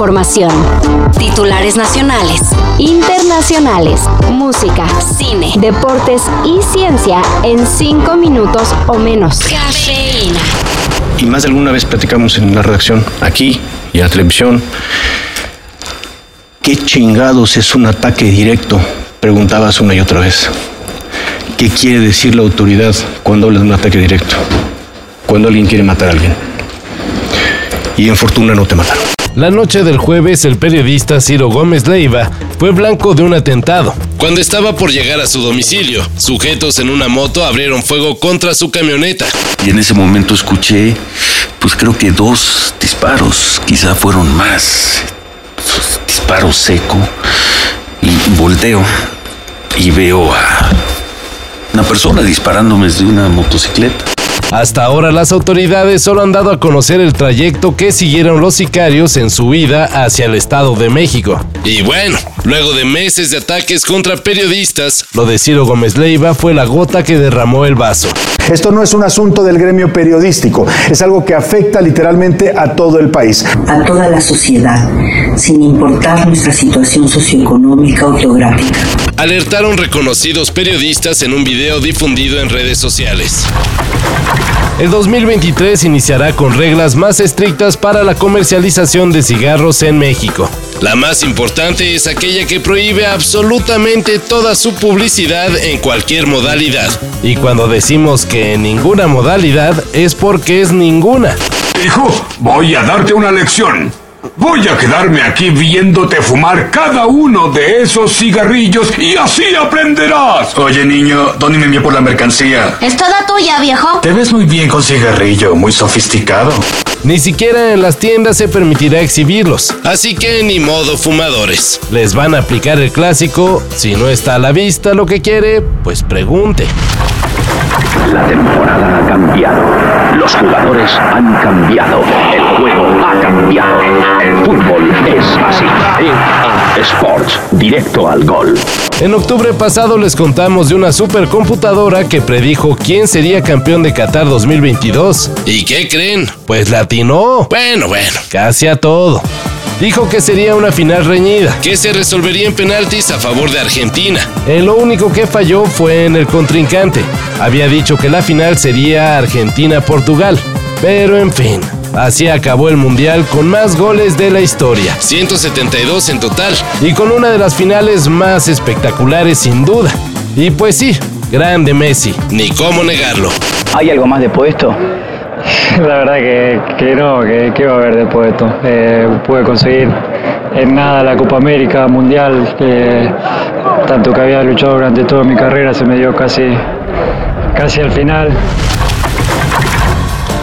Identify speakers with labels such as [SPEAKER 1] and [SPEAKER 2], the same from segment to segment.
[SPEAKER 1] Información. Titulares nacionales, internacionales, música, cine, deportes y ciencia en 5 minutos o menos. Cafeína.
[SPEAKER 2] y más de alguna vez platicamos en la redacción, aquí y en la televisión, ¿qué chingados es un ataque directo? Preguntabas una y otra vez. ¿Qué quiere decir la autoridad cuando habla de un ataque directo? Cuando alguien quiere matar a alguien. Y en fortuna no te mataron.
[SPEAKER 3] La noche del jueves, el periodista Ciro Gómez Leiva fue blanco de un atentado. Cuando estaba por llegar a su domicilio, sujetos en una moto abrieron fuego contra su camioneta.
[SPEAKER 4] Y en ese momento escuché, pues creo que dos disparos, quizá fueron más. Disparo seco. Y volteo y veo a una persona disparándome desde una motocicleta.
[SPEAKER 3] Hasta ahora las autoridades solo han dado a conocer el trayecto que siguieron los sicarios en su ida hacia el Estado de México. Y bueno, luego de meses de ataques contra periodistas, lo de Ciro Gómez Leiva fue la gota que derramó el vaso.
[SPEAKER 5] Esto no es un asunto del gremio periodístico, es algo que afecta literalmente a todo el país.
[SPEAKER 6] A toda la sociedad, sin importar nuestra situación socioeconómica o geográfica.
[SPEAKER 3] Alertaron reconocidos periodistas en un video difundido en redes sociales. El 2023 iniciará con reglas más estrictas para la comercialización de cigarros en México. La más importante es aquella que prohíbe absolutamente toda su publicidad en cualquier modalidad. Y cuando decimos que en ninguna modalidad es porque es ninguna.
[SPEAKER 7] Hijo, voy a darte una lección. Voy a quedarme aquí viéndote fumar cada uno de esos cigarrillos y así aprenderás.
[SPEAKER 8] Oye, niño, ¿dónde me envió por la mercancía?
[SPEAKER 9] Es toda tuya, viejo.
[SPEAKER 8] Te ves muy bien con cigarrillo, muy sofisticado.
[SPEAKER 3] Ni siquiera en las tiendas se permitirá exhibirlos. Así que ni modo fumadores. Les van a aplicar el clásico, si no está a la vista lo que quiere, pues pregunte.
[SPEAKER 10] La temporada ha cambiado. Los jugadores han cambiado. El juego ha cambiado. El fútbol es así. EA Sports, directo al gol.
[SPEAKER 3] En octubre pasado les contamos de una supercomputadora que predijo quién sería campeón de Qatar 2022. ¿Y qué creen? Pues latinó. Bueno, bueno, casi a todo. Dijo que sería una final reñida, que se resolvería en penaltis a favor de Argentina. En lo único que falló fue en el contrincante. Había dicho que la final sería Argentina-Portugal. Pero en fin, así acabó el Mundial con más goles de la historia. 172 en total. Y con una de las finales más espectaculares sin duda. Y pues sí, grande Messi, ni cómo negarlo.
[SPEAKER 11] ¿Hay algo más después de esto?
[SPEAKER 12] La verdad que, que no, que, que, va a haber después de esto. Eh, pude conseguir en nada la Copa América Mundial, tanto que había luchado durante toda mi carrera se me dio casi, casi al final.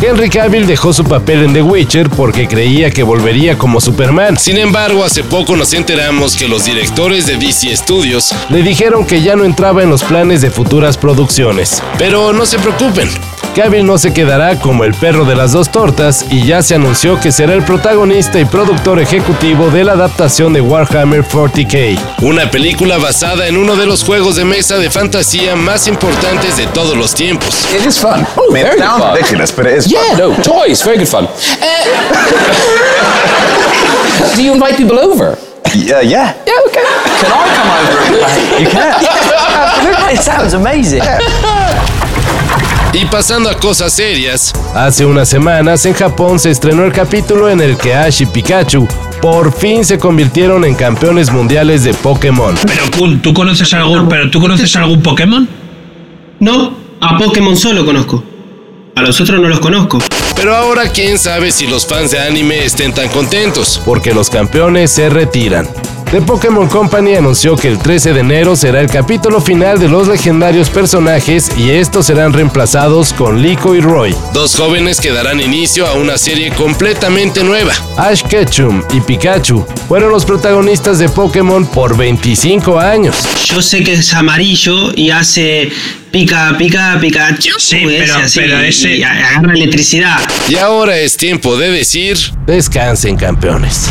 [SPEAKER 3] Henry Cavill dejó su papel en The Witcher porque creía que volvería como Superman. Sin embargo, hace poco nos enteramos que los directores de DC Studios le dijeron que ya no entraba en los planes de futuras producciones. Pero no se preocupen, Cavill no se quedará como el perro de las dos tortas y ya se anunció que será el protagonista y productor ejecutivo de la adaptación de Warhammer 40k, una película basada en uno de los juegos de mesa de fantasía más importantes de todos los tiempos.
[SPEAKER 13] It is fun. Mean, it sounds ridiculous, but it is
[SPEAKER 14] yeah,
[SPEAKER 13] fun.
[SPEAKER 14] no, toys, very good fun. Uh, do you invite people over?
[SPEAKER 13] Yeah, yeah.
[SPEAKER 14] Yeah, okay.
[SPEAKER 13] Can I come over? you can.
[SPEAKER 14] Yeah,
[SPEAKER 13] It sounds amazing.
[SPEAKER 3] Y pasando a cosas serias, hace unas semanas en Japón se estrenó el capítulo en el que Ash y Pikachu por fin se convirtieron en campeones mundiales de Pokémon.
[SPEAKER 15] Pero Kun, ¿tú conoces algún, pero tú conoces algún Pokémon?
[SPEAKER 16] No, a Pokémon solo conozco. A los otros no los conozco.
[SPEAKER 3] Pero ahora quién sabe si los fans de anime estén tan contentos, porque los campeones se retiran. The Pokémon Company anunció que el 13 de enero será el capítulo final de los legendarios personajes y estos serán reemplazados con Lico y Roy, dos jóvenes que darán inicio a una serie completamente nueva. Ash Ketchum y Pikachu fueron los protagonistas de Pokémon por 25 años.
[SPEAKER 16] Yo sé que es amarillo y hace pica, pica, Pikachu.
[SPEAKER 15] Sí,
[SPEAKER 16] ese
[SPEAKER 15] pero-
[SPEAKER 16] así,
[SPEAKER 15] pero ese-
[SPEAKER 16] y agarra electricidad.
[SPEAKER 3] Y ahora es tiempo de decir, descansen campeones.